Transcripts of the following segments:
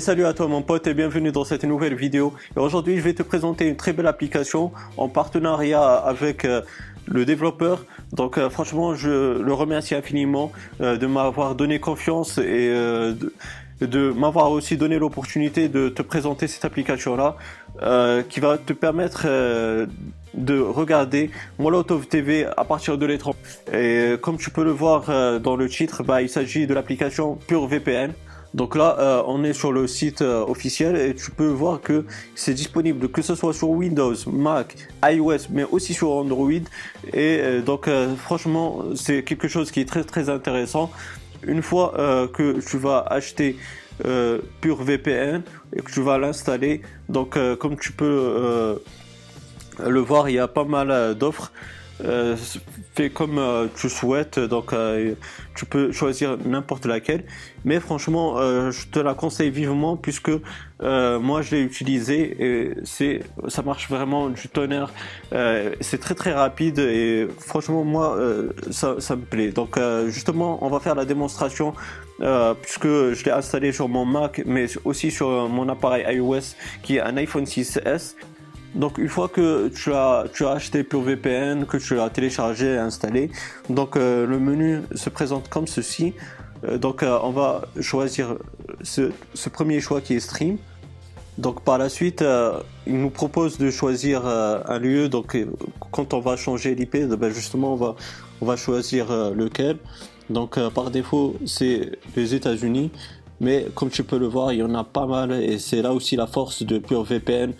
Salut à toi mon pote et bienvenue dans cette nouvelle vidéo. Et aujourd'hui je vais te présenter une très belle application en partenariat avec euh, le développeur. Donc euh, franchement je le remercie infiniment euh, de m'avoir donné confiance et de, de m'avoir aussi donné l'opportunité de te présenter cette application là qui va te permettre de regarder Molotov TV à partir de l'étranger. Et comme tu peux le voir dans le titre, bah, il s'agit de l'application Pure VPN. Donc là, euh, on est sur le site euh, officiel et tu peux voir que c'est disponible que ce soit sur Windows, Mac, iOS, mais aussi sur Android. Et euh, donc franchement, c'est quelque chose qui est très très intéressant. Une fois que tu vas acheter Pure VPN et que tu vas l'installer, donc comme tu peux le voir, il y a pas mal d'offres. Euh, fais comme euh, tu souhaites, donc euh, tu peux choisir n'importe laquelle. Mais franchement, je te la conseille vivement puisque moi je l'ai utilisé et c'est, ça marche vraiment du tonnerre. c'est très très rapide et franchement moi ça, ça me plaît. Donc justement, on va faire la démonstration. puisque je l'ai installé sur mon Mac mais aussi sur mon appareil iOS qui est un iPhone 6s donc une fois que tu as, tu as acheté VPN, que tu l'as téléchargé et installé, donc euh, le menu se présente comme ceci. Euh, donc euh, on va choisir ce, ce, premier choix qui est stream. Donc par la suite, il nous propose de choisir un lieu. Donc quand on va changer l'IP, ben justement on va, on va choisir lequel. Donc par défaut c'est les États-Unis. Mais comme tu peux le voir, il y en a pas mal et c'est là aussi la force de VPN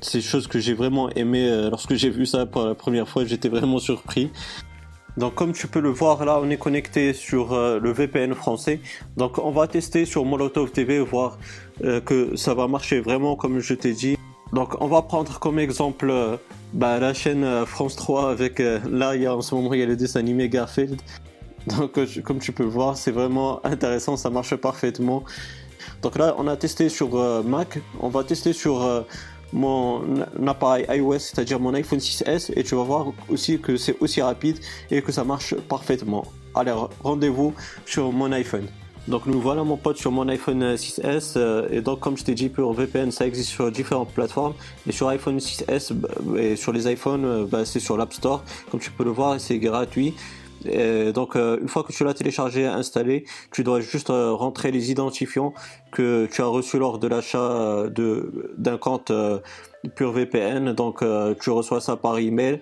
c'est chose que j'ai vraiment aimé euh, lorsque j'ai vu ça pour la première fois, j'étais vraiment surpris. Donc comme tu peux le voir là, on est connecté sur euh, le VPN français. Donc on va tester sur Molotov TV voir euh, que ça va marcher vraiment comme je t'ai dit. Donc on va prendre comme exemple bah, la chaîne France 3 avec là il y a en ce moment il y a le dessin animé Garfield. Donc comme tu peux voir, c'est vraiment intéressant, ça marche parfaitement. Donc là on a testé sur Mac, on va tester sur mon appareil iOS, c'est-à-dire mon iPhone 6S, et tu vas voir aussi que c'est aussi rapide et que ça marche parfaitement. Allez, rendez-vous sur mon iPhone. Donc nous voilà mon pote sur mon iPhone 6S euh, et donc comme je t'ai dit pour VPN ça existe sur différentes plateformes et sur iPhone 6S bah, et sur les iPhones euh, bah, c'est sur l'App Store comme tu peux le voir c'est gratuit donc euh, une fois que tu l'as téléchargé et installé, tu dois juste euh, rentrer les identifiants que tu as reçus lors de l'achat euh, d'un compte Pure VPN. Donc tu reçois ça par email.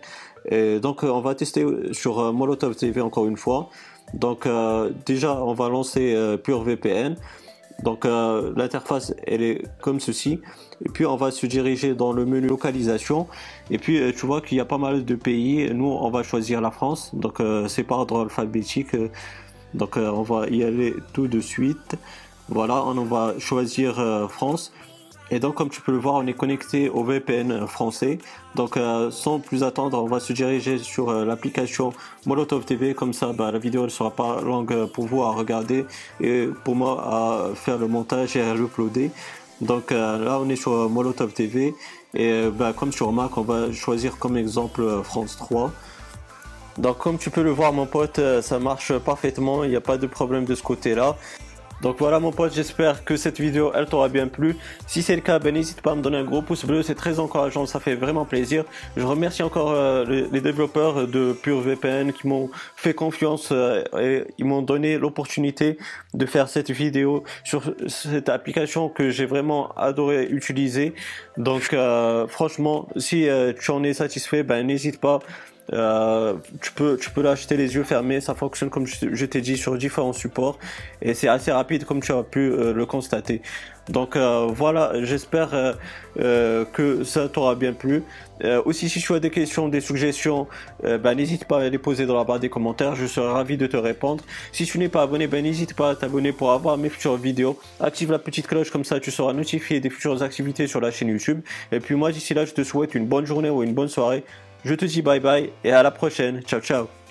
Et donc on va tester sur Molotov TV encore une fois. Donc déjà on va lancer Pure VPN. Donc euh, l'interface elle est comme ceci. Et puis on va se diriger dans le menu localisation. Et puis euh, tu vois qu'il y a pas mal de pays. Nous on va choisir la France. Donc euh, c'est par ordre alphabétique. Donc on va y aller tout de suite. Voilà, on va choisir France. Et donc, comme tu peux le voir, on est connecté au VPN français. Donc, euh, sans plus attendre, on va se diriger sur euh, l'application Molotov TV. Comme ça, bah, la vidéo ne sera pas longue pour vous à regarder et pour moi à faire le montage et à l'uploader. Donc euh, là, on est sur Molotov TV. Et bah, comme sur Mac, on va choisir comme exemple France 3. Donc comme tu peux le voir mon pote, ça marche parfaitement, il n'y a pas de problème de ce côté-là. Donc voilà mon pote, j'espère que cette vidéo elle t'aura bien plu. Si c'est le cas, ben n'hésite pas à me donner un gros pouce bleu, c'est très encourageant, ça fait vraiment plaisir. Je remercie encore euh, les, développeurs de PureVPN qui m'ont fait confiance euh, et ils m'ont donné l'opportunité de faire cette vidéo sur cette application que j'ai vraiment adoré utiliser. Donc euh, franchement, si tu en es satisfait, ben n'hésite pas euh, tu peux, tu peux l'acheter les yeux fermés. Ça fonctionne comme je, t'ai dit sur différents supports et c'est assez rapide comme tu as pu euh, le constater. Donc euh, voilà, j'espère que ça t'aura bien plu. aussi, si tu as des questions, des suggestions, ben, n'hésite pas à les poser dans la barre des commentaires. Je serai ravi de te répondre. Si tu n'es pas abonné, ben, n'hésite pas à t'abonner pour avoir mes futures vidéos. Active la petite cloche comme ça, tu seras notifié des futures activités sur la chaîne YouTube. Et puis moi, d'ici là, je te souhaite une bonne journée ou une bonne soirée. Je te dis bye bye et à la prochaine. Ciao ciao.